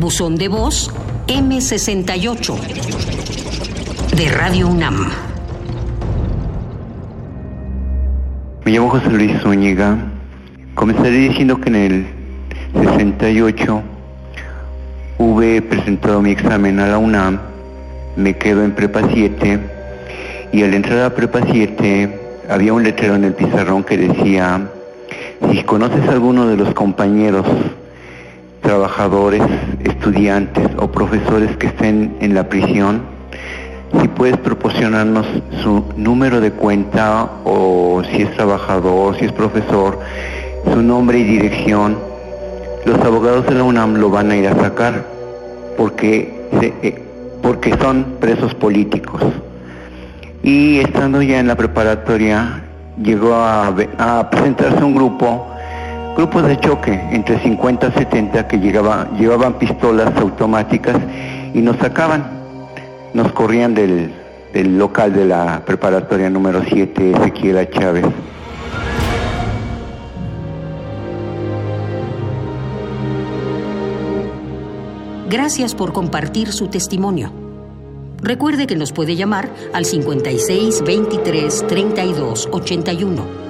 Buzón de voz M68 de Radio UNAM. Me llamo José Luis Zúñiga. Comenzaré diciendo que en el 68 hube presentado mi examen a la UNAM, me quedo en prepa 7 y al entrar a prepa 7 había un letrero en el pizarrón que decía, si conoces a alguno de los compañeros, trabajadores, estudiantes o profesores que estén en la prisión, si puedes proporcionarnos su número de cuenta o si es trabajador, si es profesor, su nombre y dirección, los abogados de la UNAM lo van a ir a sacar porque, eh, porque son presos políticos. Y estando ya en la preparatoria, llegó a, a presentarse un grupo, grupos de choque entre 50 y 70 que llevaban pistolas automáticas y nos sacaban, nos corrían del, del local de la preparatoria número 7, Ezequiel Chávez. Gracias por compartir su testimonio. Recuerde que nos puede llamar al 56 23 32 81.